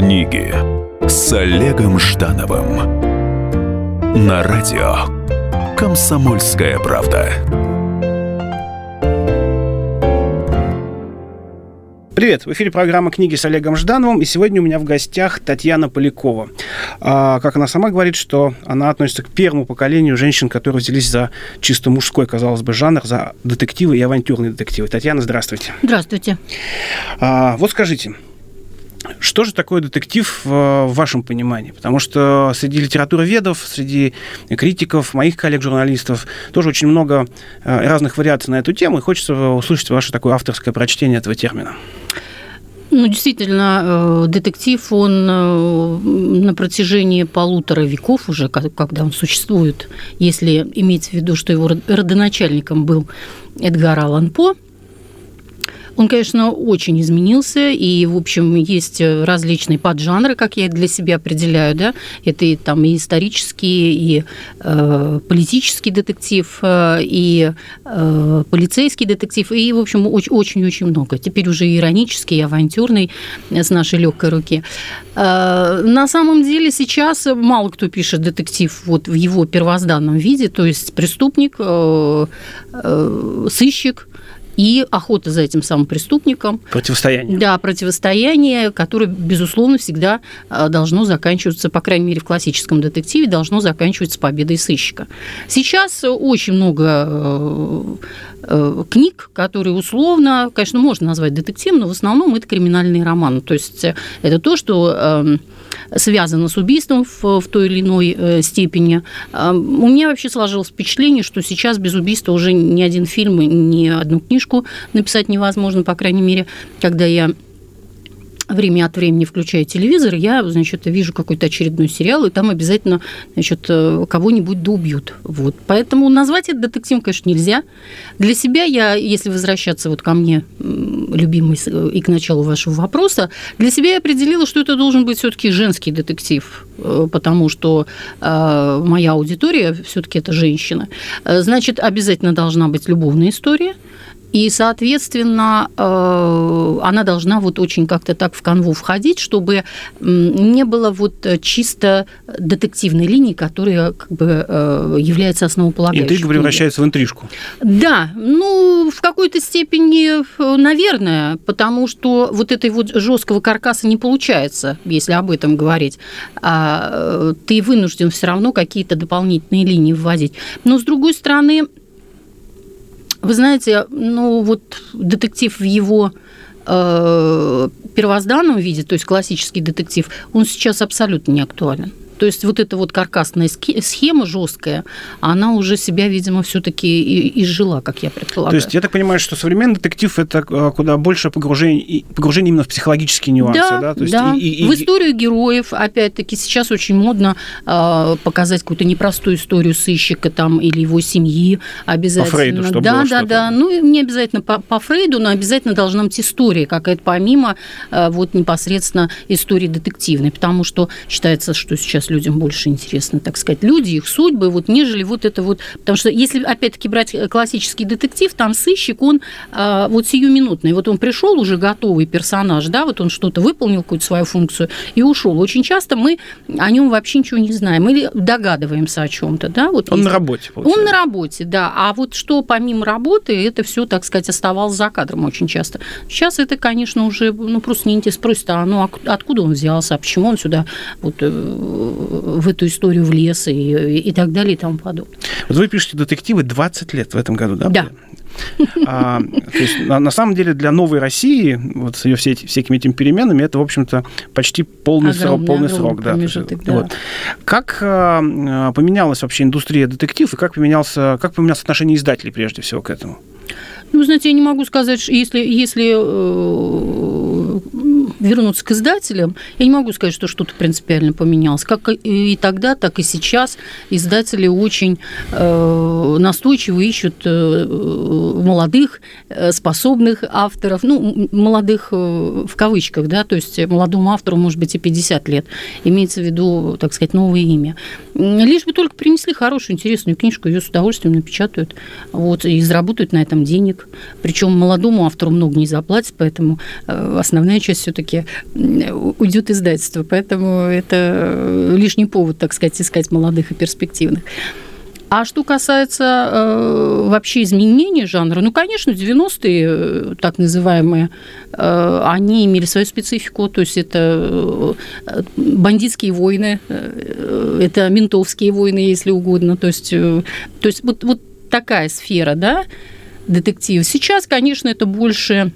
Книги с Олегом Ждановым на радио Комсомольская правда. Привет, в эфире программа «Книги с Олегом Ждановым», и сегодня у меня в гостях Татьяна Полякова. А, как она сама говорит, что она относится к первому поколению женщин, которые взялись за чисто мужской, казалось бы, жанр, за детективы и авантюрные детективы. Татьяна, здравствуйте. Здравствуйте. А, вот скажите, что же такое детектив в вашем понимании? Потому что среди литературоведов, среди критиков, моих коллег-журналистов тоже очень много э, разных вариаций на эту тему, и хочется услышать ваше такое авторское прочтение этого термина. Ну, действительно, э, детектив, он э, на протяжении полутора веков уже, когда он существует, если иметь в виду, что его родоначальником был Эдгар Аллан По – он, конечно, очень изменился, и, в общем, есть различные поджанры, как я для себя определяю, да, это и там и исторический, и э, политический детектив, э, и э, полицейский детектив, и, в общем, очень-очень много. Теперь уже иронический, и авантюрный с нашей легкой руки. Э, на самом деле сейчас мало кто пишет детектив вот в его первозданном виде, то есть преступник, э, э, сыщик, и охота за этим самым преступником. Противостояние. Да, противостояние, которое, безусловно, всегда э, должно заканчиваться, по крайней мере, в классическом детективе, должно заканчиваться победой сыщика. Сейчас очень много э, э, книг, которые условно, конечно, можно назвать детективом, но в основном это криминальные романы. То есть это то, что эм, связано с убийством в, в той или иной э, степени. У меня вообще сложилось впечатление, что сейчас без убийства уже ни один фильм, ни одну книжку написать невозможно, по крайней мере, когда я время от времени включаю телевизор, я, значит, вижу какой-то очередной сериал, и там обязательно, значит, э, кого-нибудь да убьют. Вот. Поэтому назвать это детективом, конечно, нельзя. Для себя я, если возвращаться вот ко мне, любимый, э, и к началу вашего вопроса, для себя я определила, что это должен быть все-таки женский детектив, э, потому что моя аудитория все-таки это женщина. Значит, обязательно должна быть любовная история – и, соответственно, э, она должна вот очень как-то так в канву входить, чтобы не было вот чисто детективной линии, которая как бы э, является основополагающей. Интрига превращается в интрижку. Да, ну, в какой-то степени, наверное, потому что вот этой вот жесткого каркаса не получается, если об этом говорить. А э, ты вынужден все равно какие-то дополнительные линии вводить. Но, с другой стороны, вы знаете, ну вот детектив в его э, первозданном виде, то есть классический детектив, он сейчас абсолютно не актуален. То есть вот эта вот каркасная схема жесткая, она уже себя, видимо, все-таки изжила, как я предполагаю. То есть я так понимаю, что современный детектив это э, куда больше погружение, погружение именно в психологические нюансы, да? Да, То есть да. И, и, в историю героев, опять-таки, сейчас очень модно э, показать какую-то непростую историю сыщика там или его семьи обязательно. По Фрейду, чтобы Да, было да, да. Ну, не обязательно по, по Фрейду, но обязательно должна быть история какая-то помимо э, вот непосредственно истории детективной, потому что считается, что сейчас людям больше интересны, так сказать, люди, их судьбы, вот, нежели вот это вот... Потому что если, опять-таки, брать классический детектив, там сыщик, он а, вот сиюминутный. Вот он пришел уже готовый персонаж, да, вот он что-то выполнил, какую-то свою функцию и ушел. Очень часто мы о нем вообще ничего не знаем или догадываемся о чем-то, да. Вот он есть... на работе, получается. Он на работе, да. А вот что помимо работы, это все, так сказать, оставалось за кадром очень часто. Сейчас это, конечно, уже ну, просто неинтересно. Спросит, а ну, откуда он взялся, а почему он сюда вот, э, в эту историю влез и, и так далее и тому подобное. Вот вы пишете детективы 20 лет в этом году, да? Да. А, то есть, на, на самом деле для новой России, вот с ее все, всякими этими переменами, это, в общем-то, почти полный огромный, срок. Полный срок да, промежуток, да. Вот. Как а, поменялась вообще индустрия детектив и как, поменялся, как поменялось отношение издателей прежде всего к этому? Ну, знаете, я не могу сказать, если, если э, вернуться к издателям, я не могу сказать, что что-то принципиально поменялось. Как и тогда, так и сейчас издатели очень э, настойчиво ищут э, молодых, э, способных авторов, ну, молодых э, в кавычках, да, то есть молодому автору может быть и 50 лет, имеется в виду, так сказать, новое имя. Лишь бы только принесли хорошую, интересную книжку, ее с удовольствием напечатают, вот, и заработают на этом денег. Причем молодому автору много не заплатят, поэтому основная часть все-таки все-таки уйдет издательство. Поэтому это лишний повод, так сказать, искать молодых и перспективных. А что касается э, вообще изменения жанра, ну, конечно, 90-е, э, так называемые, э, они имели свою специфику, то есть это э, бандитские войны, э, это ментовские войны, если угодно, то есть, э, то есть вот, вот такая сфера, да, детектив. Сейчас, конечно, это больше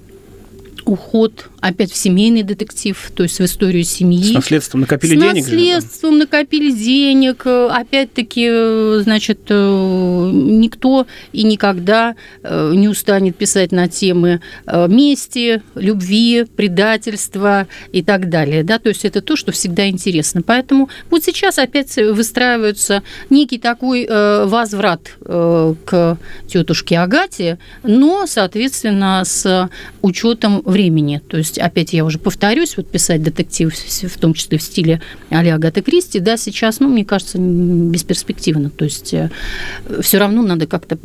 уход опять в семейный детектив, то есть в историю семьи. С наследством накопили С денег? наследством же, накопили денег. Опять-таки, значит, э, никто и никогда э, не устанет писать на темы э, мести, любви, предательства и так далее. Да? То есть это то, что всегда интересно. Поэтому вот сейчас опять выстраивается некий такой возврат к тетушке Агате, но, соответственно, с учетом времени. То есть, опять я уже повторюсь, вот писать детектив, в том числе в стиле а Агаты Кристи, да, сейчас, ну, мне кажется, бесперспективно. То есть, э, все равно надо как-то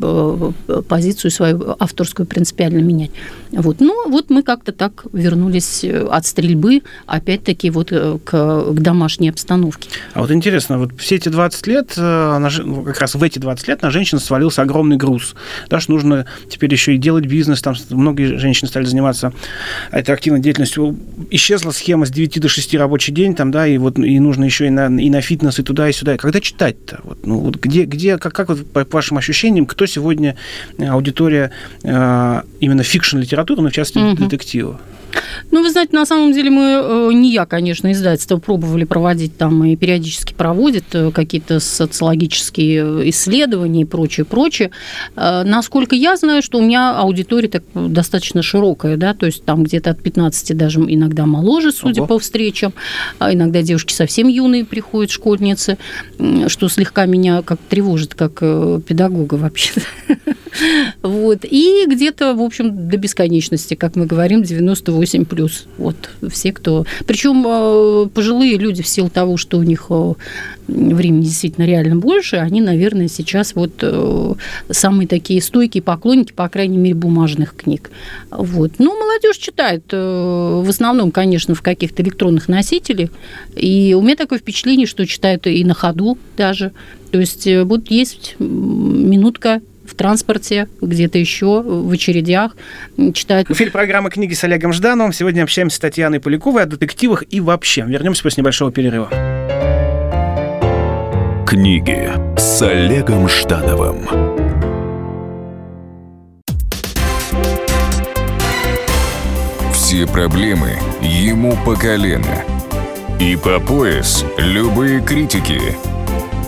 э, позицию свою авторскую принципиально менять. Вот. Ну, вот мы как-то так вернулись э, от стрельбы, опять-таки, вот к, к домашней обстановке. А вот интересно, вот все эти 20 лет, ну, как раз в эти 20 лет на женщин свалился огромный груз. Да, что нужно теперь еще и делать бизнес, там многие женщины стали заниматься этой активной деятельностью. Исчезла схема с 9 до 6 рабочий день, там, да, и вот и нужно еще и на, и на фитнес, и туда, и сюда. Когда читать-то? Вот, ну, вот где, где как, как вот по вашим ощущениям, кто сегодня э, аудитория э, именно фикшн-литературы, но в частности угу. детектива? Ну, вы знаете, на самом деле мы, э, не я, конечно, издательство пробовали проводить там и периодически проводит э, какие-то социологические э, исследования и прочее, прочее. Насколько я знаю, что у меня аудитория так достаточно широкая, да, то есть там где-то от 15 даже иногда моложе, судя Ого. по встречам, а иногда девушки совсем юные приходят, школьницы, что слегка меня как тревожит, как педагога вообще. Вот. И где-то, в общем, до бесконечности, как мы говорим, 98 плюс. Вот все, кто... Причем э, пожилые люди в силу того, что у них э, времени действительно реально больше, они, наверное, сейчас вот э, самые такие стойкие поклонники, по крайней мере, бумажных книг. Вот. Ну, молодежь читает в основном, конечно, в каких-то электронных носителях. И у меня такое впечатление, что читают и на ходу даже. То есть вот есть минутка в транспорте, где-то еще, в очередях, читают. В эфире программы «Книги с Олегом Ждановым». Сегодня общаемся с Татьяной Поляковой о детективах и вообще. Вернемся после небольшого перерыва. Книги с Олегом Ждановым. Все проблемы ему по колено. И по пояс любые критики –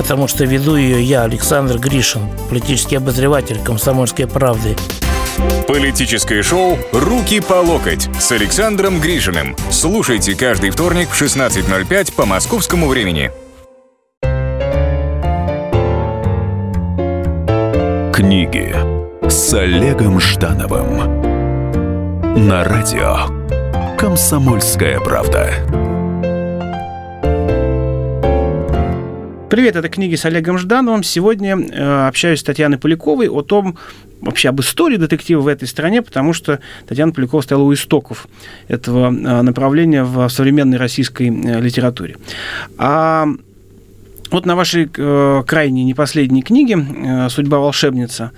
потому что веду ее я, Александр Гришин, политический обозреватель «Комсомольской правды». Политическое шоу «Руки по локоть» с Александром Гришиным. Слушайте каждый вторник в 16.05 по московскому времени. Книги с Олегом Ждановым на радио «Комсомольская правда». Привет, это книги с Олегом Ждановым. Сегодня э, общаюсь с Татьяной Поляковой о том, вообще об истории детектива в этой стране, потому что Татьяна Полякова стояла у истоков этого э, направления в современной российской э, литературе. А вот на вашей э, крайней, не последней книге э, «Судьба волшебница»,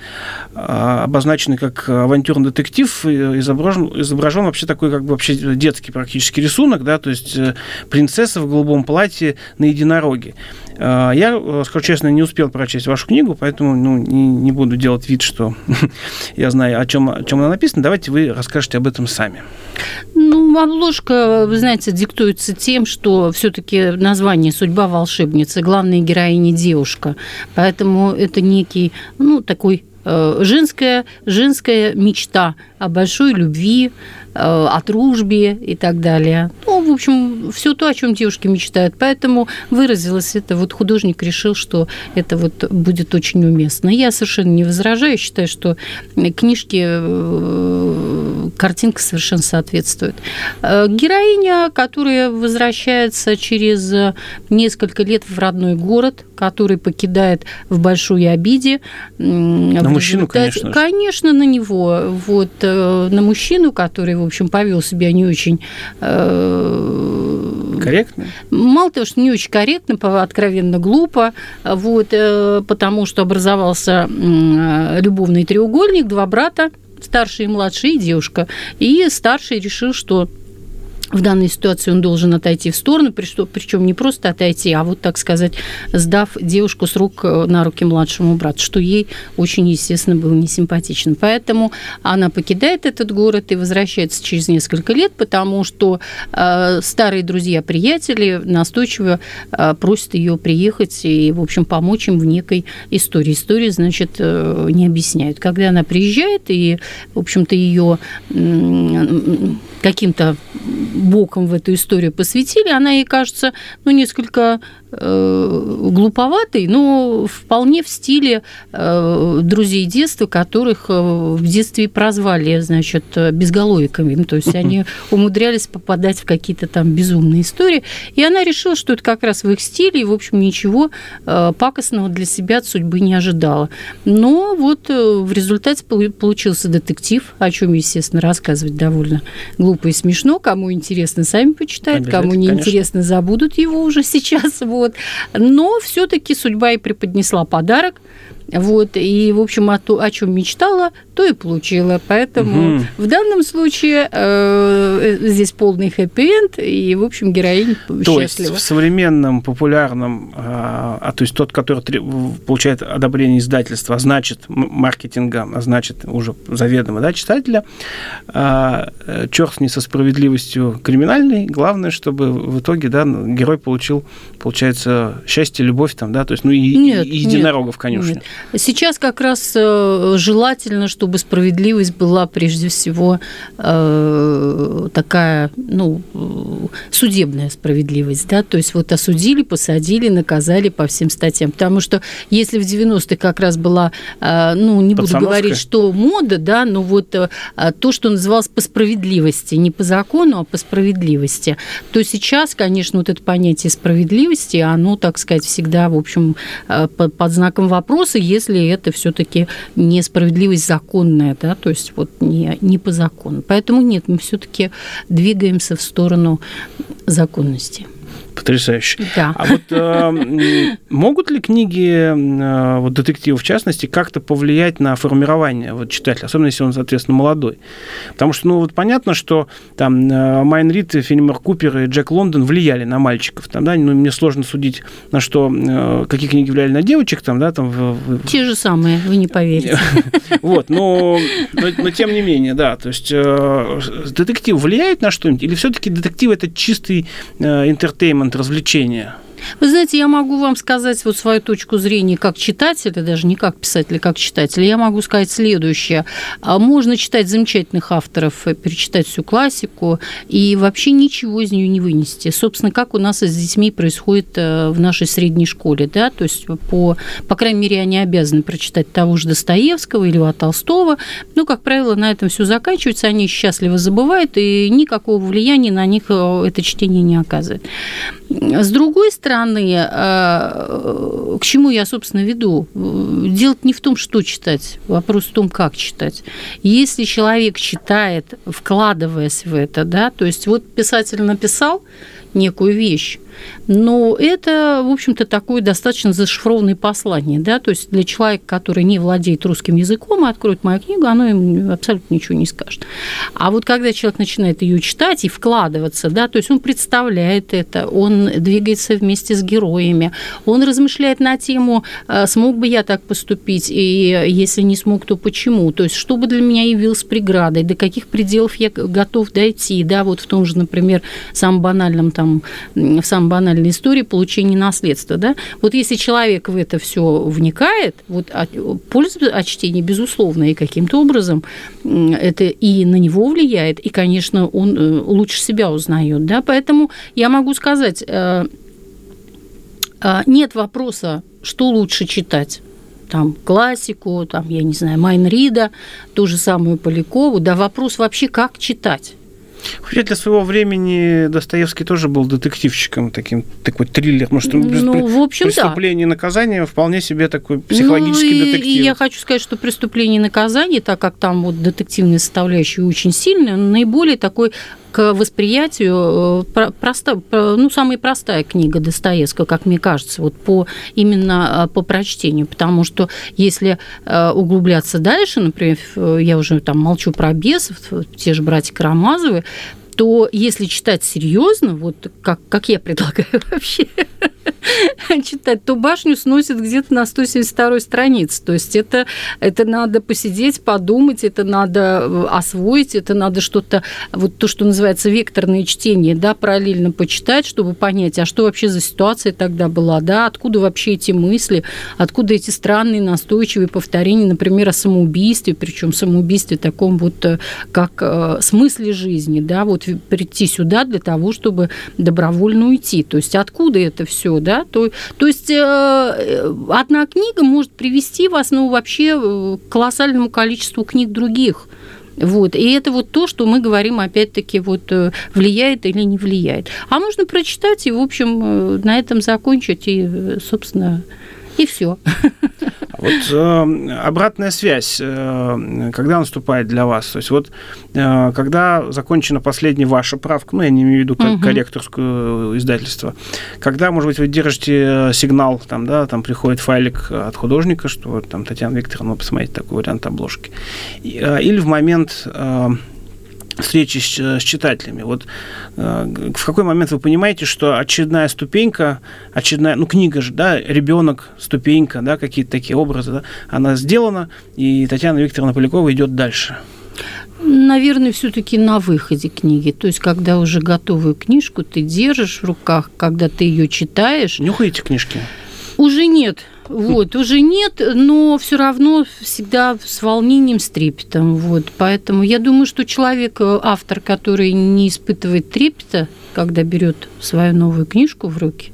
э, обозначенный как авантюрный детектив, э, изображен, изображен вообще такой как бы вообще детский практически рисунок, да, то есть э, принцесса в голубом платье на единороге. Э, я, э, скажу честно, не успел прочесть вашу книгу, поэтому ну, не, не буду делать вид, что я знаю, о чем, о чем она написана. Давайте вы расскажете об этом сами. Ну, обложка, вы знаете, диктуется тем, что все-таки название «Судьба волшебницы», главная героиня девушка. Поэтому это некий, ну, такой Э, женская, женская мечта о большой любви, о дружбе и так далее. Ну, в общем, все то, о чем девушки мечтают. Поэтому выразилось это, вот художник решил, что это вот будет очень уместно. Я совершенно не возражаю, считаю, что книжки, э, картинка совершенно соответствует. Героиня, которая возвращается через несколько лет в родной город, который покидает в большой обиде. На мужчину, конечно. Конечно, на него. Вот, э, на мужчину, который, в общем, повел себя не очень... Э, корректно? Мало того, что не очень корректно, откровенно глупо, вот, э, потому что образовался любовный треугольник, два брата, старший и младший, и девушка. И старший решил, что в данной ситуации он должен отойти в сторону, причем не просто отойти, а вот, так сказать, сдав девушку с рук э, на руки младшему брату, что ей очень, естественно, было не симпатично. Поэтому она покидает этот город и возвращается через несколько лет, потому что э, старые друзья-приятели настойчиво э, просят ее приехать и, в общем, помочь им в некой истории. Истории, значит, э, не объясняют. Когда она приезжает, и, в общем-то, ее э, каким-то боком в эту историю посвятили, она ей кажется, ну, несколько э, глуповатой, но вполне в стиле э, друзей детства, которых э, в детстве прозвали, значит, безголовиками. Ну, то есть они умудрялись попадать в какие-то там безумные истории. И она решила, что это как раз в их стиле, и, в общем, ничего пакостного для себя от судьбы не ожидала. Но вот в результате получился детектив, о чем, естественно, рассказывать довольно глупо и смешно. Кому интересно, сами почитают, кому не интересно, забудут его уже сейчас. Вот. Но все-таки судьба и преподнесла подарок. Вот, и, в общем, о, то, о чем мечтала, то и получила. Поэтому угу. в данном случае э, здесь полный хэппи-энд, и, в общем, героинь то счастлива. есть в современном, популярном, а, а то есть тот, который получает одобрение издательства, а значит, маркетинга, а значит, уже заведомо, да, читателя, а, черт не со справедливостью криминальной, главное, чтобы в итоге, да, герой получил, получается, счастье, любовь там, да, то есть, ну, и, нет, и единорогов, конечно. Нет. Сейчас как раз э, желательно, чтобы справедливость была прежде всего э, такая, ну, судебная справедливость, да, то есть вот осудили, посадили, наказали по всем статьям, потому что если в 90-е как раз была, э, ну, не буду говорить, что мода, да, но вот то, что называлось по справедливости, не по закону, а по справедливости, то сейчас, конечно, вот это понятие справедливости, оно, так сказать, всегда, в общем, под знаком вопроса, если это все-таки несправедливость законная, да, то есть вот не, не по закону. Поэтому нет, мы все-таки двигаемся в сторону законности. Потрясающе. Да. А вот э, могут ли книги, э, вот детективы в частности, как-то повлиять на формирование вот, читателя, особенно если он, соответственно, молодой? Потому что, ну, вот понятно, что там э, Майн Рид, Фенимер Купер и Джек Лондон влияли на мальчиков, там, да, ну, мне сложно судить, на что, э, какие книги влияли на девочек, там, да, там. В... Те же самые, вы не поверите. Вот, но, но, но тем не менее, да, то есть э, детектив влияет на что-нибудь, или все-таки детектив это чистый э, интертеймент, развлечения. Вы знаете, я могу вам сказать вот свою точку зрения как читателя, даже не как писателя, как читателя. Я могу сказать следующее. А можно читать замечательных авторов, э, перечитать всю классику и вообще ничего из нее не вынести. Собственно, как у нас с детьми происходит э, в нашей средней школе. Да? То есть, по, по крайней мере, они обязаны прочитать того же Достоевского или Льва Толстого. Ну, как правило, на этом все заканчивается, они счастливо забывают, и никакого влияния на них э, это чтение не оказывает. С другой стороны, э, к чему я, собственно, веду? Дело не в том, что читать, вопрос в том, как читать. Если человек читает, вкладываясь в это, да, то есть вот писатель написал некую вещь, но это, в общем-то, такое достаточно зашифрованное послание. Да? То есть для человека, который не владеет русским языком и откроет мою книгу, оно ему абсолютно ничего не скажет. А вот когда человек начинает ее читать и вкладываться, да, то есть он представляет это, он двигается вместе с героями, он размышляет на тему, а, смог бы я так поступить, и если не смог, то почему? То есть что бы для меня явилось преградой, до каких пределов я готов дойти, да, вот в том же, например, самом банальном там, в самом самая банальная история получения наследства, да, вот если человек в это все вникает, вот польза от чтения безусловно, и каким-то образом это и на него влияет, и, конечно, он э, лучше себя узнает, да, поэтому я могу сказать, э, э, нет вопроса, что лучше читать. Там классику, там, я не знаю, Майнрида, ту же самую Полякову, да вопрос вообще, как читать. Хотя для своего времени Достоевский тоже был детективчиком, таким такой триллер. Может, ну, в общем, преступление да. и наказание вполне себе такой психологический ну, и, детектив. И я хочу сказать, что преступление и наказание, так как там вот детективная составляющая очень сильная, наиболее такой к восприятию э, проста, ну, самая простая книга Достоевского, как мне кажется, вот по, именно э, по прочтению, потому что если э, углубляться дальше, например, я уже там молчу про бесов, те же братья Карамазовы, то если читать серьезно, вот как, как я предлагаю вообще читать, то башню сносит где-то на 172 странице. То есть это, это надо посидеть, подумать, это надо э, освоить, это надо что-то, вот то, что называется векторное чтение, да, параллельно почитать, чтобы понять, а что вообще за ситуация тогда была, да, откуда вообще эти мысли, откуда эти странные настойчивые повторения, например, о самоубийстве, причем самоубийстве таком вот э, как э, смысле жизни, да, вот прийти сюда для того, чтобы добровольно уйти. То есть откуда это все, да? То, то есть э, одна книга может привести вас, ну, вообще э, к колоссальному количеству книг других. Вот. И это вот то, что мы говорим, опять-таки, вот э, влияет или не влияет. А можно прочитать и, в общем, на этом закончить и, собственно, и все. Вот э, обратная связь, э, когда наступает для вас? То есть вот э, когда закончена последняя ваша правка, ну, я не имею в виду как угу. корректорское издательство, когда, может быть, вы держите э, сигнал, там, да, там приходит файлик от художника, что там Татьяна Викторовна, посмотрите такой вариант обложки. Э, или в момент э, встречи с, с читателями. Вот э, в какой момент вы понимаете, что очередная ступенька, очередная, ну, книга же, да, ребенок, ступенька, да, какие-то такие образы, да, она сделана, и Татьяна Викторовна Полякова идет дальше. Наверное, все-таки на выходе книги. То есть, когда уже готовую книжку ты держишь в руках, когда ты ее читаешь. Нюхаете книжки? Уже нет. Вот, уже нет, но все равно всегда с волнением, с трепетом. Вот, поэтому я думаю, что человек, э, автор, который не испытывает трепета, когда берет свою новую книжку в руки,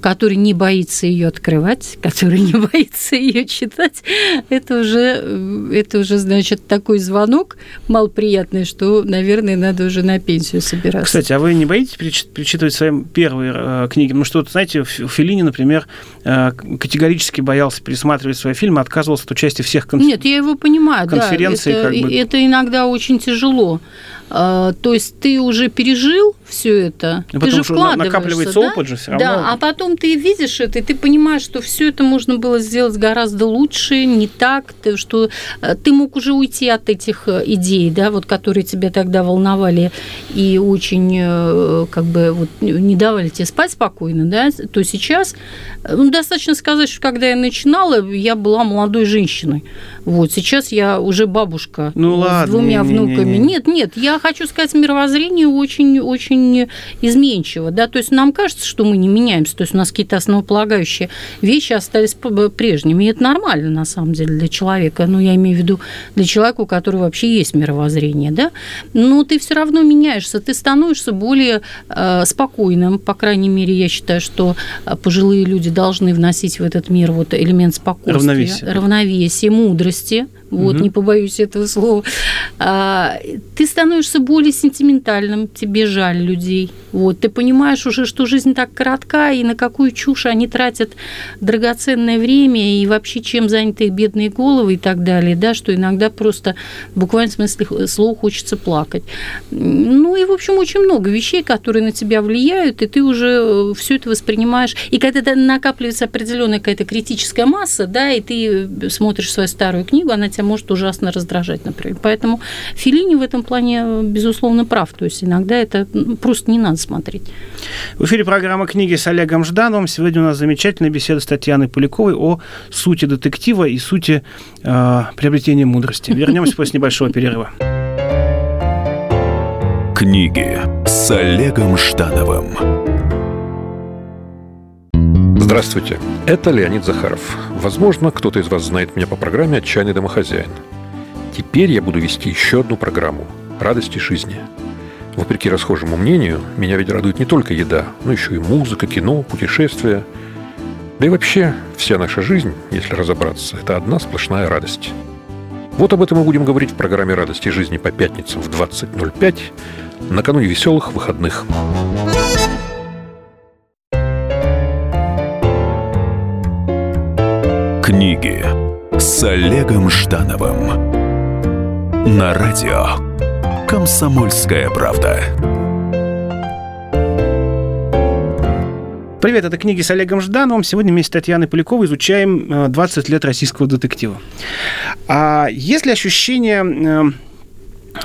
который не боится ее открывать, который не боится ее читать, это уже, э, это уже, значит, такой звонок малоприятный, что, наверное, надо уже на пенсию собираться. Кстати, а вы не боитесь перечитывать свои первые э, книги? Ну что, знаете, в Филини, например, э, категорически боялся пересматривать свои фильмы, отказывался от участия всех кон... Нет, я его понимаю, конференций. Да, это, как бы... это иногда очень тяжело. А, то есть ты уже пережил все это, ну, ты же вкладываешься, накапливается да? опыт же все равно. Да, а потом ты видишь это, и ты понимаешь, что все это можно было сделать гораздо лучше, не так, что э, ты мог уже уйти от этих э, идей, да, вот которые тебя тогда волновали и очень э, как бы вот не давали тебе спать спокойно, да, то сейчас ну, достаточно сказать, что когда я начинала, я была молодой женщиной. Вот сейчас я уже бабушка ну, с ладно, двумя не, внуками. Не, не. Нет, нет, я хочу сказать, мировоззрение очень, очень изменчиво. Да? То есть нам кажется, что мы не меняемся. То есть у нас какие-то основополагающие вещи остались прежними. И это нормально, на самом деле, для человека. Ну, я имею в виду для человека, у которого вообще есть мировоззрение. Да? Но ты все равно меняешься. Ты становишься более э, спокойным. По крайней мере, я считаю, что э, пожилые люди должны вносить в этот мир вот элемент спокойствия, равновесия, равновесия мудрости вот, угу. не побоюсь этого слова, а, ты становишься более сентиментальным, тебе жаль людей. Вот, ты понимаешь уже, что жизнь так коротка, и на какую чушь они тратят драгоценное время, и вообще чем заняты их бедные головы и так далее, да, что иногда просто в буквальном смысле слова хочется плакать. Ну и, в общем, очень много вещей, которые на тебя влияют, и ты уже э, все это воспринимаешь. И когда накапливается определенная какая-то критическая масса, да, и ты смотришь свою старую книгу, она тебя может ужасно раздражать, например. Поэтому Филини в этом плане, безусловно, прав. То есть иногда это просто не надо смотреть. В эфире программа «Книги» с Олегом Ждановым. Сегодня у нас замечательная беседа с Татьяной Поляковой о сути детектива и сути э, приобретения мудрости. Вернемся после небольшого перерыва. Книги с Олегом Ждановым Здравствуйте, это Леонид Захаров. Возможно, кто-то из вас знает меня по программе «Отчаянный домохозяин». Теперь я буду вести еще одну программу «Радости жизни». Вопреки расхожему мнению, меня ведь радует не только еда, но еще и музыка, кино, путешествия. Да и вообще, вся наша жизнь, если разобраться, это одна сплошная радость. Вот об этом мы будем говорить в программе «Радости жизни» по пятницам в 20.05 накануне веселых выходных. Книги с Олегом Ждановым на радио «Комсомольская правда». Привет, это книги с Олегом Ждановым. Сегодня вместе с Татьяной Поляковой изучаем 20 э, лет российского детектива. А есть ли ощущение э,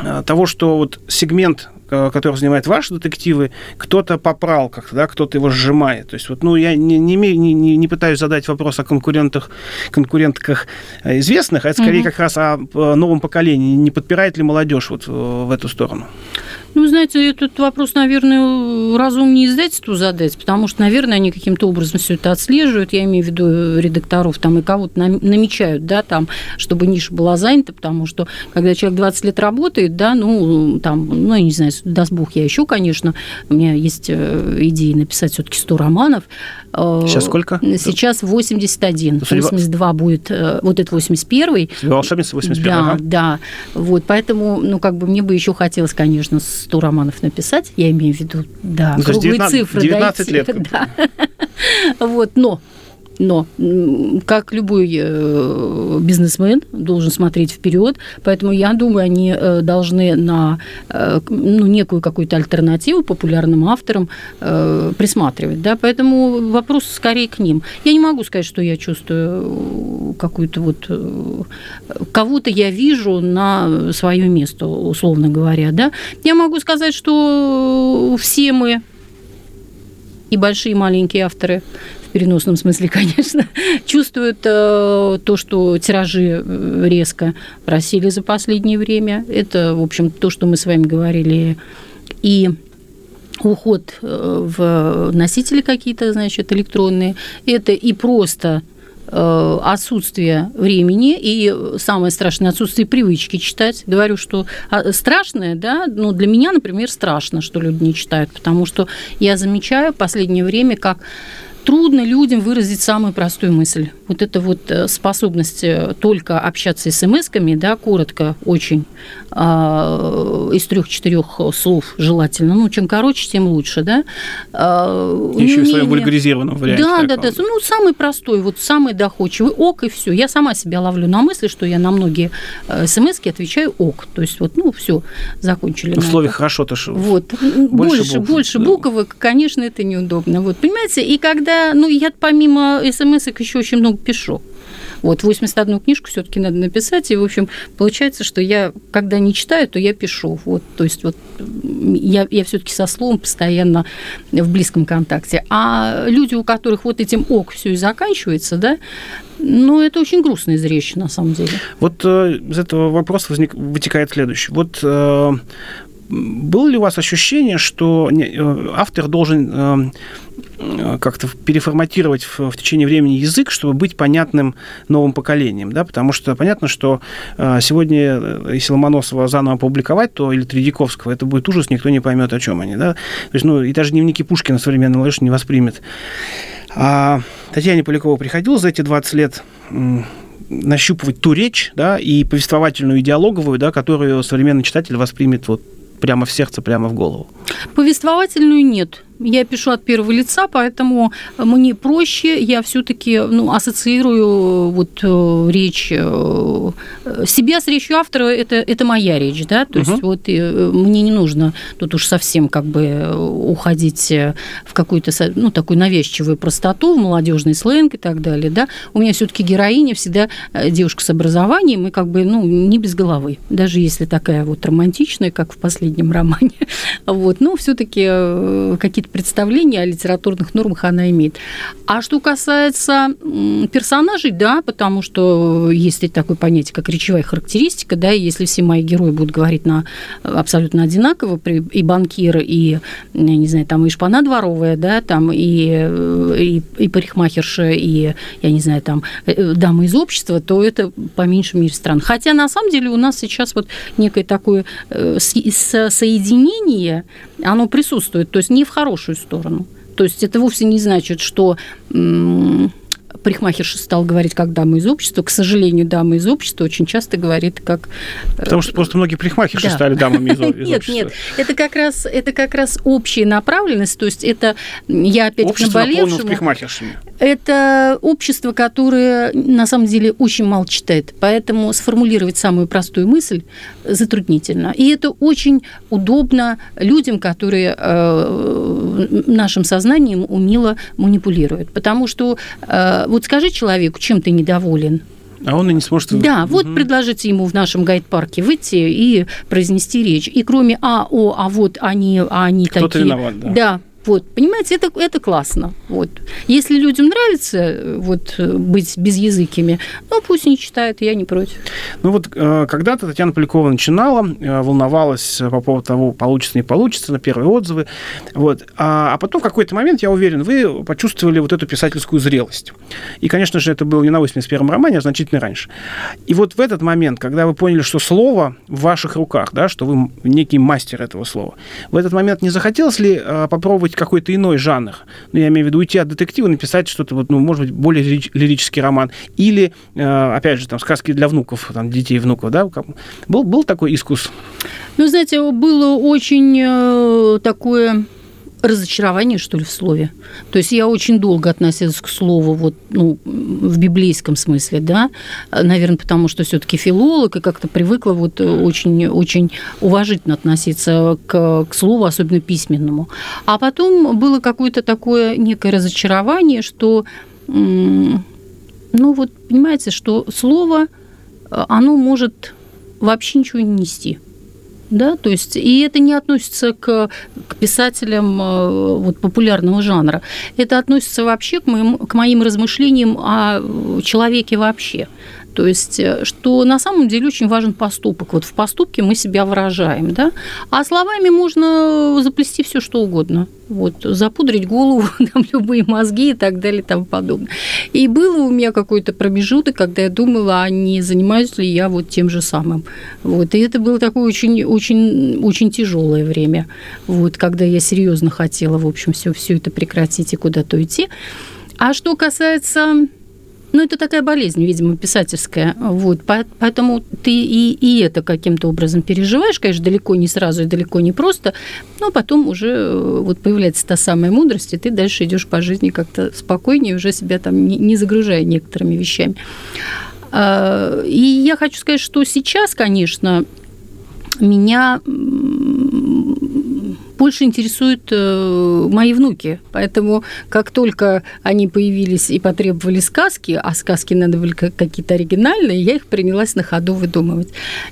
э, того, что вот сегмент который занимает ваши детективы, кто-то попрал как-то, да, кто-то его сжимает. То есть вот, ну, я не, не, не, не пытаюсь задать вопрос о конкурентах, конкурентках известных, а это скорее угу. как раз о новом поколении. Не подпирает ли молодежь вот в эту сторону? Ну, знаете, этот вопрос, наверное, разумнее издательству задать, потому что, наверное, они каким-то образом все это отслеживают. Я имею в виду редакторов там и кого-то намечают, да, там, чтобы ниша была занята, потому что, когда человек 20 лет работает, да, ну, там, ну, я не знаю, даст Бог, я еще, конечно, у меня есть э, идеи написать все-таки 100 романов. Э, Сейчас сколько? Сейчас 81. 82 будет, э, вот это 81. Волшебница 81, Да, ага. да. Вот, поэтому, ну, как бы мне бы еще хотелось, конечно, 100 романов написать, я имею в виду, да, ну, круглые 19, цифры 19 дойти. лет. Да. Вот, но но, как любой э, бизнесмен, должен смотреть вперед, поэтому я думаю, они э, должны на э, ну, некую какую-то альтернативу популярным авторам присматривать. Да? Поэтому вопрос скорее к ним. Я не могу сказать, что я чувствую какую-то вот... Кого-то я вижу на свое место, условно говоря. Да? Я могу сказать, что все мы и большие, и маленькие авторы переносном смысле, конечно, чувствуют э, то, что тиражи э, резко просили за последнее время. Это, в общем, то, что мы с вами говорили. И уход э, в носители какие-то, значит, электронные. Это и просто отсутствие времени и самое страшное отсутствие привычки читать. Говорю, что а, страшное, да, ну для меня, например, страшно, что люди не читают, потому что я замечаю в последнее время, как трудно людям выразить самую простую мысль. Вот эта вот э, способность э, только общаться смс-ками, да, коротко, очень, а, из трех-четырех слов желательно. Ну, чем короче, тем лучше, да. А, Еще и в своем вульгаризированном варианте. Да, да, да. Ну, самый простой, вот самый доходчивый ок, и все. Я сама себя ловлю на мысли, что я на многие э, смс отвечаю ок. То есть вот, ну, все, закончили. Ну, в слове хорошо-то. Вот. Больше, больше, букв, больше да. буквок, конечно, это неудобно. Вот, понимаете, и когда, ну, я помимо смс еще очень много пишу. Вот 81 книжку все-таки надо написать, и, в общем, получается, что я, когда не читаю, то я пишу. Вот, то есть вот я, я все-таки со словом постоянно в близком контакте. А люди, у которых вот этим ок все и заканчивается, да, ну, это очень грустное зрелище, на самом деле. Вот э, из этого вопроса возник, вытекает следующий. Вот э, было ли у вас ощущение, что э, автор должен э, Э, как-то переформатировать в, в течение времени язык, чтобы быть понятным новым поколением, да, потому что понятно, что э, сегодня, если Ломоносова заново опубликовать, то или Тредяковского, это будет ужас, никто не поймет, о чем они, да, то есть, ну, и даже дневники Пушкина современный молодежь не воспримет. А Татьяне Поляковой приходилось за эти 20 лет нащупывать ту речь, да, и повествовательную, и диалоговую, да, которую современный читатель воспримет вот прямо в сердце, прямо в голову? Повествовательную нет я пишу от первого лица, поэтому мне проще, я все-таки ну, ассоциирую вот э, речь э, себя с речью автора, это, это моя речь, да, то угу. есть вот э, мне не нужно тут уж совсем как бы уходить в какую-то, ну, такую навязчивую простоту, в молодежный сленг и так далее, да, у меня все-таки героиня всегда девушка с образованием и как бы, ну, не без головы, даже если такая вот романтичная, как в последнем романе, вот, но все-таки какие-то представление о литературных нормах она имеет. А что касается персонажей, да, потому что есть такое понятие, как речевая характеристика, да, если все мои герои будут говорить на абсолютно одинаково, и банкир, и, я не знаю, там и шпана дворовая, да, там и, и, и парикмахерша, и, я не знаю, там дамы из общества, то это по меньшей мере странно. Хотя, на самом деле, у нас сейчас вот некое такое соединение, оно присутствует, то есть не в хорошую сторону. То есть это вовсе не значит, что парикмахерша стал говорить как дама из общества. К сожалению, дама из общества очень часто говорит как... Э, Потому что просто многие парикмахерши да. стали дамами из, из нет, общества. Нет, нет, это как раз это как раз общая направленность, то есть это я опять общество к наболевшему... парикмахершами. Это общество, которое на самом деле очень мало читает, поэтому сформулировать самую простую мысль затруднительно. И это очень удобно людям, которые э, нашим сознанием умело манипулируют, потому что э, вот скажи человеку, чем ты недоволен, а он и не сможет... Да, угу. вот предложите ему в нашем гайд-парке выйти и произнести речь. И кроме «а», «о», «а вот они, а они Кто-то такие...» виноват, да. Да, вот, понимаете, это, это классно. Вот. Если людям нравится э, вот, быть безязыкими, ну, пусть не читают, я не против. Ну, вот э, когда-то Татьяна Полякова начинала, э, волновалась по поводу того, получится, не получится, на первые отзывы. Вот. А, а потом в какой-то момент, я уверен, вы почувствовали вот эту писательскую зрелость. И, конечно же, это было не на 81-м романе, а значительно раньше. И вот в этот момент, когда вы поняли, что слово в ваших руках, да, что вы некий мастер этого слова, в этот момент не захотелось ли попробовать быть какой-то иной жанр. Ну, я имею в виду уйти от детектива, написать что-то, вот, ну, может быть, более лирический роман. Или, э, опять же, там, сказки для внуков, там, детей и внуков, да? Был, был такой искус? Ну, знаете, было очень э, такое разочарование, что ли, в слове. То есть я очень долго относилась к слову вот, ну, в библейском смысле, да, наверное, потому что все таки филолог, и как-то привыкла вот очень, очень уважительно относиться к, к слову, особенно письменному. А потом было какое-то такое некое разочарование, что, ну вот, понимаете, что слово, оно может вообще ничего не нести – да, то есть и это не относится к, к писателям э, вот, популярного жанра, это относится вообще к моим, к моим размышлениям о человеке вообще. То есть, э, что на самом деле очень важен поступок. Вот в поступке мы себя выражаем, да? А словами можно заплести все что угодно. Вот, запудрить голову, там, любые мозги и так далее и тому подобное. И было у меня какой-то промежуток, когда я думала, а не занимаюсь ли я вот тем же самым. Вот, и это было такое очень, очень, очень тяжелое время, вот, когда я серьезно хотела, в общем, все, все это прекратить и куда-то идти. А что касается ну, это такая болезнь, видимо, писательская. Вот. Поэтому ты и, и это каким-то образом переживаешь, конечно, далеко не сразу и далеко не просто, но потом уже э, вот появляется та самая мудрость, и ты дальше идешь по жизни как-то спокойнее, уже себя там не, не загружая некоторыми вещами. А, и я хочу сказать, что сейчас, конечно, меня больше интересуют э, мои внуки. Поэтому как только они появились и потребовали сказки, а сказки надо были какие-то оригинальные, я их принялась на ходу выдумывать.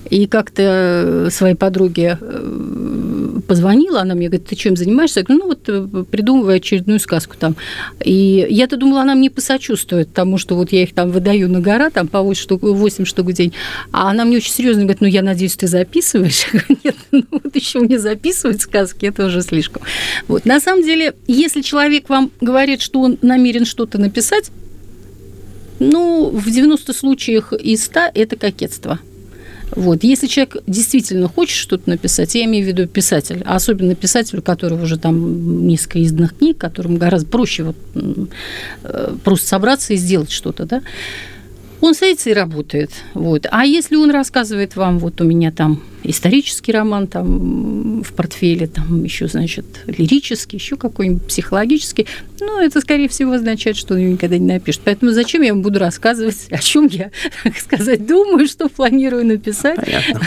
И как-то своей подруге э, позвонила, она мне говорит, ты чем занимаешься? Я говорю, ну вот э, придумываю очередную сказку там. И я-то думала, она мне посочувствует, потому что вот я их там выдаю на гора, там по 8 штук, 8 штук в день. А она мне очень серьезно говорит, ну я надеюсь, ты записываешь? Я говорю, нет, ну вот еще мне записывать сказки, это это уже слишком. Вот. На самом деле, если человек вам говорит, что он намерен что-то написать, ну, в 90 случаях из 100 это кокетство. Вот. Если человек действительно хочет что-то написать, я имею в виду писатель, а особенно писатель, у которого уже там несколько изданных книг, которому гораздо проще вот, э, просто собраться и сделать что-то, да, он садится и работает. Вот. А если он рассказывает вам, вот у меня там исторический роман там в портфеле, там еще, значит, лирический, еще какой-нибудь психологический, ну, это, скорее всего, означает, что он никогда не напишет. Поэтому зачем я вам буду рассказывать, о чем я, так сказать, думаю, что планирую написать. Понятно.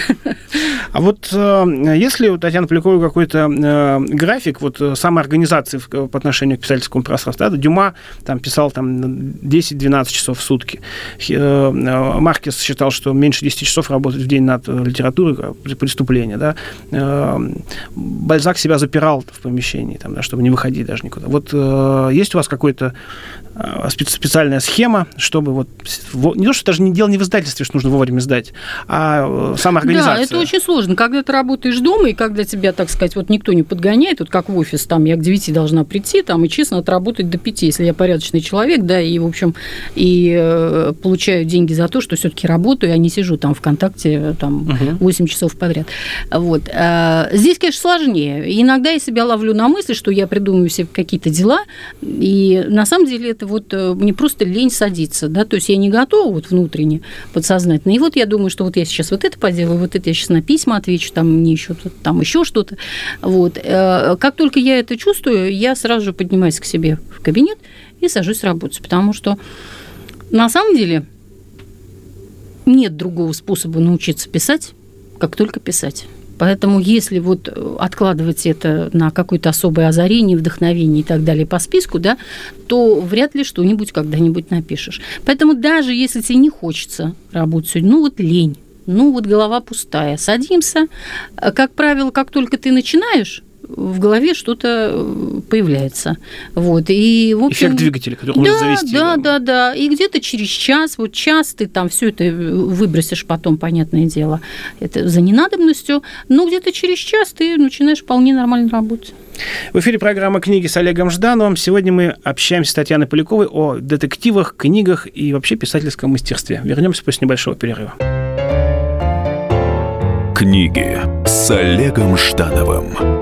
А вот э, если у Татьяны Поляковой какой-то э, график вот э, самоорганизации по отношению к писательскому пространству, да, Дюма там писал там 10-12 часов в сутки, Маркес считал, что меньше 10 часов работать в день над литературой, преступления, да, э, Бальзак себя запирал в помещении, там, да, чтобы не выходить даже никуда. Вот э, есть у вас какой-то специальная схема, чтобы вот не то, что даже не дело не в издательстве, что нужно вовремя сдать, а э, сама организация. Да, это очень сложно. Когда ты работаешь дома, и когда тебя, так сказать, вот никто не подгоняет, вот как в офис, там я к 9 должна прийти, там, и честно отработать до 5, если я порядочный человек, да, и, в общем, и э, получаю деньги за то, что все-таки работаю, а не сижу там ВКонтакте там угу. 8 часов подряд. Вот. А, здесь, конечно, сложнее. Иногда я себя ловлю на мысли, что я придумываю себе какие-то дела, и на самом деле это вот э, мне просто лень садиться, да, то есть я не готова вот внутренне, подсознательно. И вот я думаю, что вот я сейчас вот это поделаю, вот это я сейчас на письма отвечу, там мне еще там еще что-то. Вот. Э, как только я это чувствую, я сразу же поднимаюсь к себе в кабинет и сажусь работать, потому что на самом деле нет другого способа научиться писать, как только писать. Поэтому если вот э, откладывать это на какое-то особое озарение, вдохновение и так далее по списку, да, то вряд ли что-нибудь когда-нибудь напишешь. Поэтому даже если тебе не хочется работать сегодня, ну вот лень, ну вот голова пустая, садимся. Как правило, как только ты начинаешь, в голове что-то э, появляется. Вот. И, в общем, Эффект двигателя, который да, может завести. Да, да, да. И где-то через час, вот час ты там все это выбросишь потом, понятное дело, это за ненадобностью, но где-то через час ты начинаешь вполне нормально работать. В эфире программа «Книги» с Олегом Ждановым. Сегодня мы общаемся с Татьяной Поляковой о детективах, книгах и вообще писательском мастерстве. Вернемся после небольшого перерыва. Книги с Олегом Ждановым.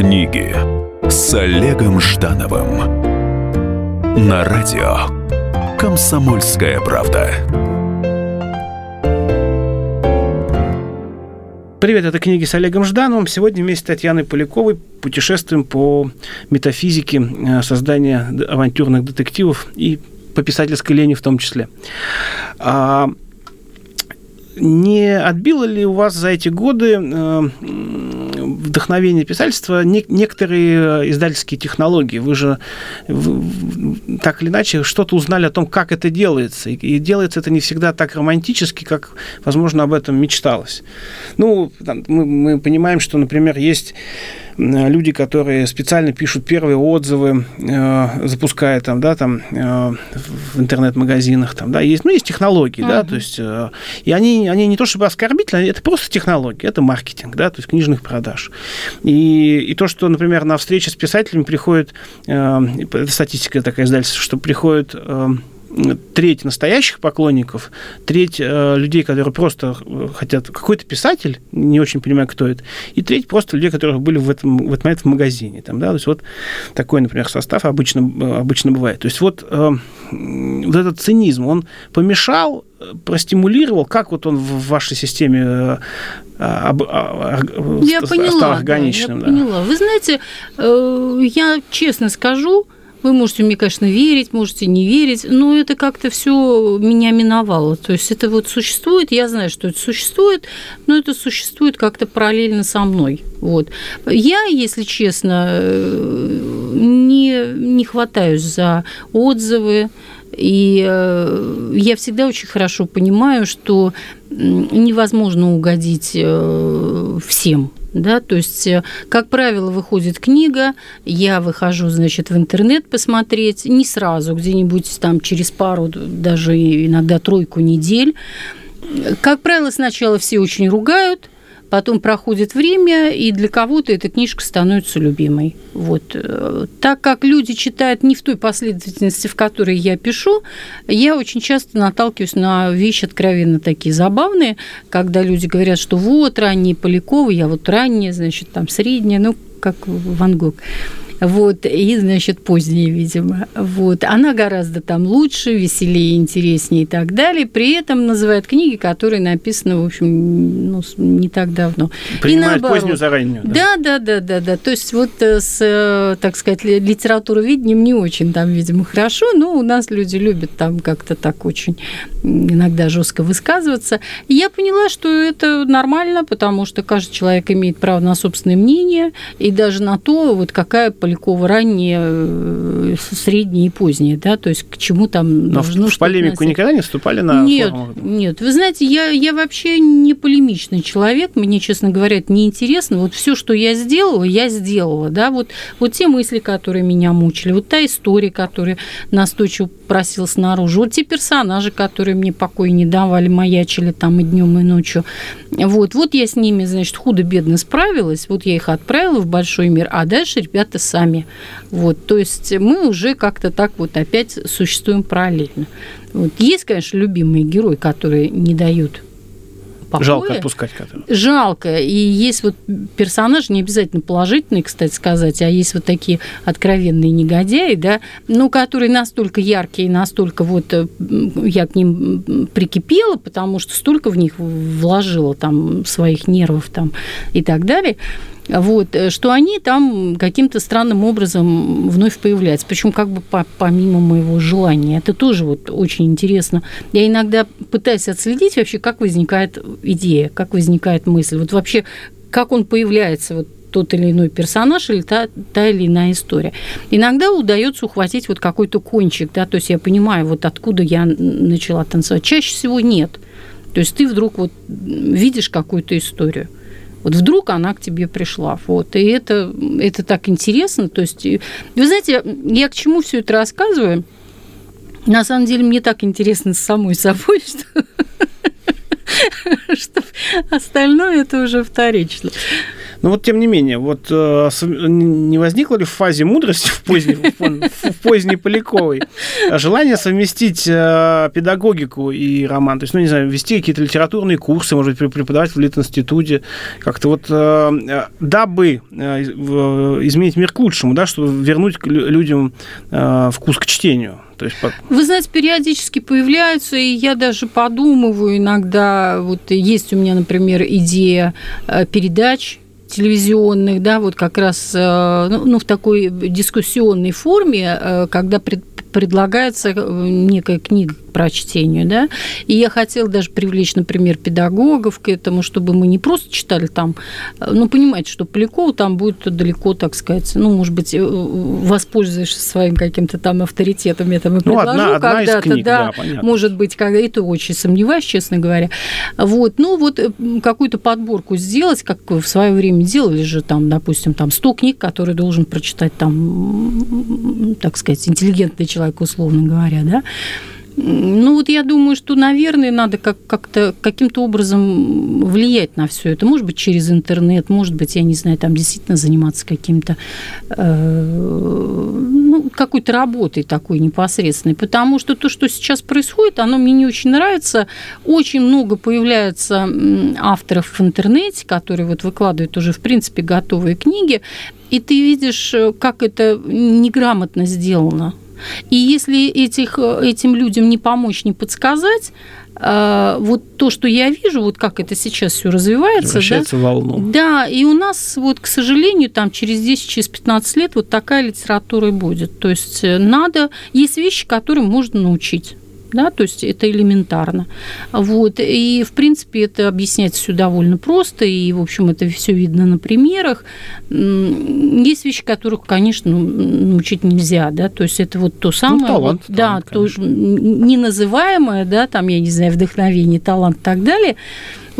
Книги с Олегом Ждановым на радио Комсомольская правда. Привет, это книги с Олегом Ждановым. Сегодня вместе с Татьяной Поляковой путешествуем по метафизике э, создания авантюрных детективов и по писательской лени в том числе. А, не отбило ли у вас за эти годы э, вдохновение писательства не, некоторые э, издательские технологии. Вы же вы, так или иначе что-то узнали о том, как это делается. И, и делается это не всегда так романтически, как, возможно, об этом мечталось. Ну, там, мы, мы понимаем, что, например, есть люди, которые специально пишут первые отзывы, э, запуская там, да, там э, в интернет-магазинах, там, да, есть, ну, есть технологии, uh-huh. да, то есть, э, и они, они не то чтобы оскорбительные, это просто технологии, это маркетинг, да, то есть книжных продаж. И, и то, что, например, на встрече с писателями приходит, э, это статистика такая издательства, что приходит э, треть настоящих поклонников, треть э, людей, которые просто э, хотят какой-то писатель, не очень понимаю, кто это, и треть просто людей, которые были в этом, в этот момент в магазине. Там, да? То есть вот такой, например, состав обычно, э, обычно бывает. То есть вот, э, вот этот цинизм, он помешал, э, простимулировал, как вот он в вашей системе э, об, я поняла, стал органичным. Да, я да. поняла. Вы знаете, я честно скажу, вы можете мне, конечно, верить, можете не верить, но это как-то все меня миновало. То есть это вот существует, я знаю, что это существует, но это существует как-то параллельно со мной. Вот. Я, если честно, э, не, не хватаюсь за отзывы, и э, я всегда очень хорошо понимаю, что невозможно угодить э, всем да, то есть, э, как правило, выходит книга, я выхожу, значит, в интернет посмотреть, не сразу, где-нибудь там через пару, даже иногда тройку недель. Как правило, сначала все очень ругают, Потом проходит время, и для кого-то эта книжка становится любимой. Вот. Э, так как люди читают не в той последовательности, в которой я пишу, я очень часто наталкиваюсь на вещи откровенно такие забавные, когда люди говорят, что вот ранние Поляковы, я вот ранняя, значит, там средняя, ну, как Ван Гог. Вот, и, значит, поздние, видимо. Вот. Она гораздо там лучше, веселее, интереснее и так далее. При этом называет книги, которые написаны, в общем, ну, не так давно. Принимает позднюю за раннюю. Да? да, да, да, да, да. То есть вот э, с, э, так сказать, литературоведением не очень там, видимо, хорошо, но у нас люди любят там как-то так очень иногда жестко высказываться. И я поняла, что это нормально, потому что каждый человек имеет право на собственное мнение и даже на то, вот какая Полякова ранняя, э, средняя и поздняя, да, то есть к чему там Но должно в, полемику относиться. никогда не вступали на Нет, форумах? нет. Вы знаете, я, я вообще не полемичный человек, мне, честно говоря, это неинтересно. Вот все, что я сделала, я сделала, да, вот, вот те мысли, которые меня мучили, вот та история, которая настойчиво просилась наружу, вот те персонажи, которые мне покоя не давали, маячили там и днем, и ночью. Вот, вот я с ними, значит, худо-бедно справилась, вот я их отправила в большой мир, а дальше ребята сами. Вот, то есть мы уже как-то так вот опять существуем параллельно. Вот. Есть, конечно, любимые герои, которые не дают покоя. Жалко отпускать которого. Жалко. И есть вот персонажи, не обязательно положительные, кстати сказать, а есть вот такие откровенные негодяи, да, ну, которые настолько яркие, настолько вот э, я к ним прикипела, потому что столько в них вложила там своих нервов там и так далее вот, э, что они там каким-то странным образом вновь появляются, причем как бы по, помимо моего желания. Это тоже вот очень интересно. Я иногда пытаюсь отследить вообще, как возникает идея, как возникает мысль. Вот вообще, как он появляется, вот тот или иной персонаж или та, та или иная история. Иногда удается ухватить вот какой-то кончик, да, то есть я понимаю, вот откуда я начала танцевать. Чаще всего нет. То есть ты вдруг вот видишь какую-то историю – вот вдруг она к тебе пришла. Вот. И это, это так интересно. То есть, вы знаете, я к чему все это рассказываю? На самом деле, мне так интересно с самой собой, что, что остальное это уже вторично. Но вот тем не менее, вот э, не возникло ли в фазе мудрости в поздней, в, в поздней Поляковой желание совместить э, педагогику и роман? То есть, ну, не знаю, вести какие-то литературные курсы, может быть, преподавать в Литинституте, как-то вот, э, дабы изменить мир к лучшему, да, чтобы вернуть людям вкус к чтению. То есть... Вы знаете, периодически появляются, и я даже подумываю иногда, вот есть у меня, например, идея передач телевизионных, да, вот как раз э, ну, ну, в такой дискуссионной форме, э, когда пред, предлагается э, некая книга прочтению, да, и я хотела даже привлечь, например, педагогов к этому, чтобы мы не просто читали там, э, ну, понимаете, что Полякова там будет далеко, так сказать, ну, может быть, э, воспользуешься своим каким-то там авторитетом, я там и предложу ну, одна, одна когда-то, книг, да, да может быть, когда это очень сомневаюсь, честно говоря. Вот, ну, вот какую-то подборку сделать, как в свое время делали же там, допустим, там 100 книг, которые должен прочитать там, так сказать, интеллигентный человек, условно говоря, да, ну вот я думаю, что, наверное, надо как- как-то каким-то образом влиять на все это. Может быть, через интернет, может быть, я не знаю, там действительно заниматься каким-то э, ну, какой-то работой такой непосредственной. Потому что то, что сейчас происходит, оно мне не очень нравится. Очень много появляется авторов в интернете, которые вот выкладывают уже, в принципе, готовые книги. И ты видишь, э, как это неграмотно сделано. И если этих, этим людям не помочь, не подсказать, э, вот то, что я вижу, вот как это сейчас все развивается, да, волну. Да, и у нас вот, к сожалению, там через 10, через 15 лет вот такая литература и будет. То есть э, надо, есть вещи, которым можно научить да, то есть это элементарно. Вот. И, в принципе, это объясняется все довольно просто, и, в общем, это все видно на примерах. Есть вещи, которых, конечно, ну, научить нельзя, да, то есть это вот то самое, ну, талант, вот, талант, да, конечно. то неназываемое, да, там, я не знаю, вдохновение, талант и так далее –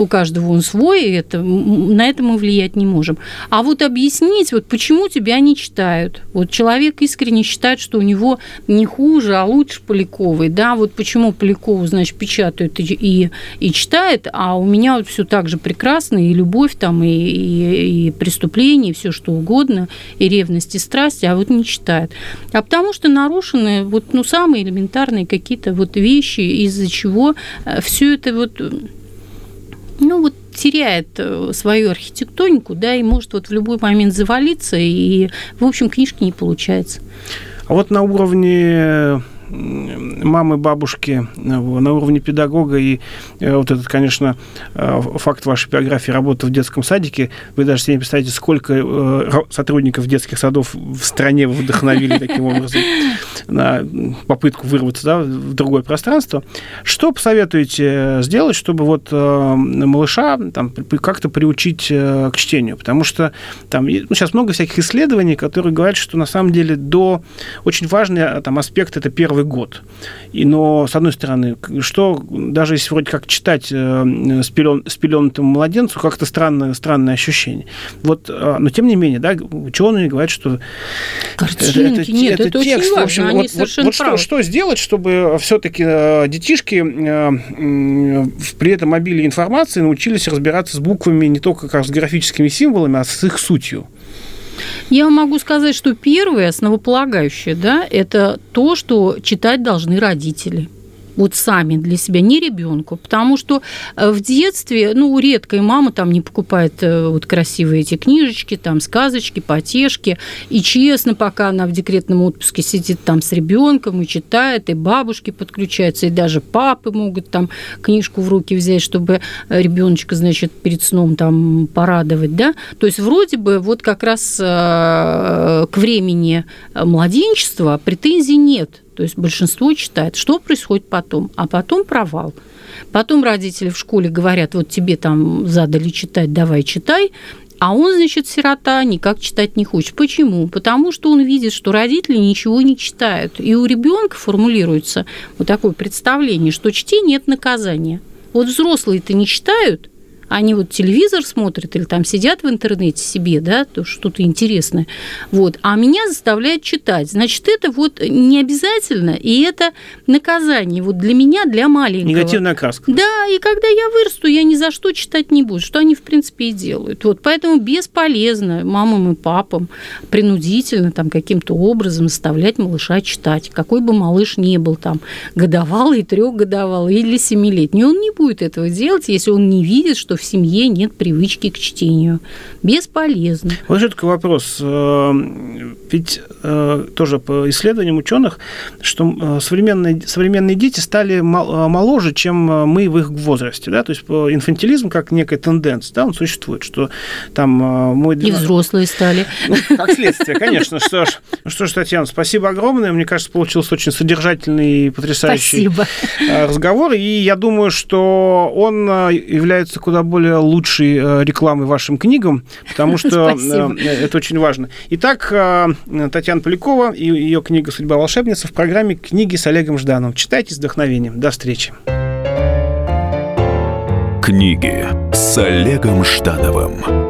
у каждого он свой, это, на это мы влиять не можем. А вот объяснить, вот почему тебя не читают. Вот человек искренне считает, что у него не хуже, а лучше Поляковой. Да, вот почему Полякову, значит, печатают и, и, и читает, а у меня вот все так же прекрасно, и любовь там, и, и, и преступление, и все что угодно, и ревность, и страсть, а вот не читает. А потому что нарушены вот, ну, самые элементарные какие-то вот вещи, из-за чего э, все это вот ну вот теряет э, свою архитектонику, да, и может вот в любой момент завалиться, и, в общем, книжки не получается. А вот на уровне мамы, бабушки, на уровне педагога. И э, вот этот, конечно, э, факт вашей биографии работы в детском садике. Вы даже себе не представляете, сколько э, сотрудников детских садов в стране вдохновили таким образом на попытку вырваться да, в другое пространство. Что посоветуете сделать, чтобы вот малыша там, как-то приучить к чтению? Потому что там ну, сейчас много всяких исследований, которые говорят, что на самом деле до очень важный там, аспект это первый первый год. И, но, с одной стороны, что, даже если вроде как читать э, с, пелен, с пеленутым младенцу, как-то странное, странное ощущение. Вот, э, но, тем не менее, да, ученые говорят, что Картинки, это, нет, это, это текст. Важно, в общем, вот, вот, вот что, что сделать, чтобы все-таки э, детишки э, при этом обилии информации научились разбираться с буквами не только как с графическими символами, а с их сутью? Я могу сказать, что первое, основополагающее, да, это то, что читать должны родители вот сами для себя, не ребенку, потому что э, в детстве, ну, редко и мама там не покупает э, вот красивые эти книжечки, там сказочки, потешки, и честно, пока она в декретном отпуске сидит там с ребенком и читает, и бабушки подключаются, и даже папы могут там книжку в руки взять, чтобы ребеночка, значит, перед сном там порадовать, да, то есть вроде бы вот как раз э, к времени младенчества претензий нет, то есть большинство читает. Что происходит потом? А потом провал. Потом родители в школе говорят, вот тебе там задали читать, давай читай. А он, значит, сирота, никак читать не хочет. Почему? Потому что он видит, что родители ничего не читают. И у ребенка формулируется вот такое представление, что чтение – это наказание. Вот взрослые-то не читают, они вот телевизор смотрят или там сидят в интернете себе, да, то что-то интересное, вот, а меня заставляют читать. Значит, это вот не обязательно, и это наказание вот для меня, для маленького. Негативная краска. Да, и когда я вырасту, я ни за что читать не буду, что они, в принципе, и делают. Вот, поэтому бесполезно мамам и папам принудительно там каким-то образом заставлять малыша читать, какой бы малыш ни был там, годовалый, трехгодовалый или семилетний, он не будет этого делать, если он не видит, что в семье нет привычки к чтению. Бесполезно. Вот такой вопрос. Э, ведь э, тоже по исследованиям ученых, что э, современные, современные дети стали моложе, чем мы в их возрасте. Да? То есть инфантилизм как некая тенденция, да, он существует, что там мой... И взрослые стали. Ну, как следствие, конечно. Что ж, ну что ж, Татьяна, спасибо огромное. Мне кажется, получился очень содержательный и потрясающий спасибо. разговор. И я думаю, что он является куда более лучшей э, рекламой вашим книгам, потому что э, это очень важно. Итак, э, Татьяна Полякова и ее книга «Судьба волшебницы» в программе «Книги с Олегом Ждановым». Читайте с вдохновением. До встречи. Книги с Олегом Ждановым.